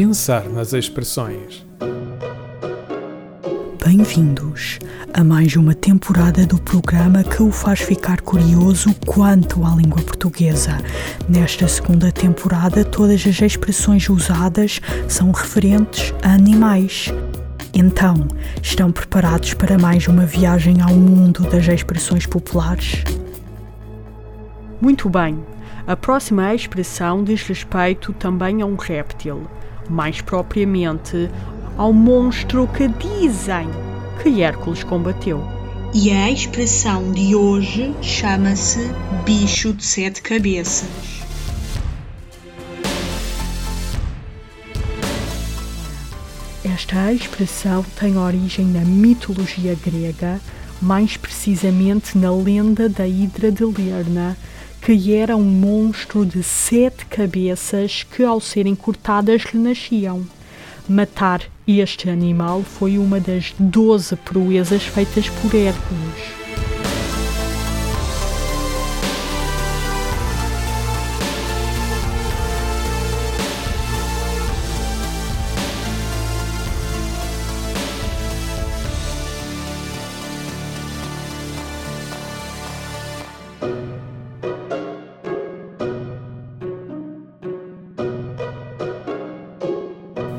Pensar nas expressões. Bem-vindos a mais uma temporada do programa que o faz ficar curioso quanto à língua portuguesa. Nesta segunda temporada, todas as expressões usadas são referentes a animais. Então, estão preparados para mais uma viagem ao mundo das expressões populares? Muito bem, a próxima expressão diz respeito também a um réptil, mais propriamente ao monstro que dizem que Hércules combateu. E a expressão de hoje chama-se bicho de sete cabeças. Esta expressão tem origem na mitologia grega, mais precisamente na lenda da Hidra de Lerna, que era um monstro de sete cabeças que, ao serem cortadas, renasciam. Matar este animal foi uma das doze proezas feitas por Hércules.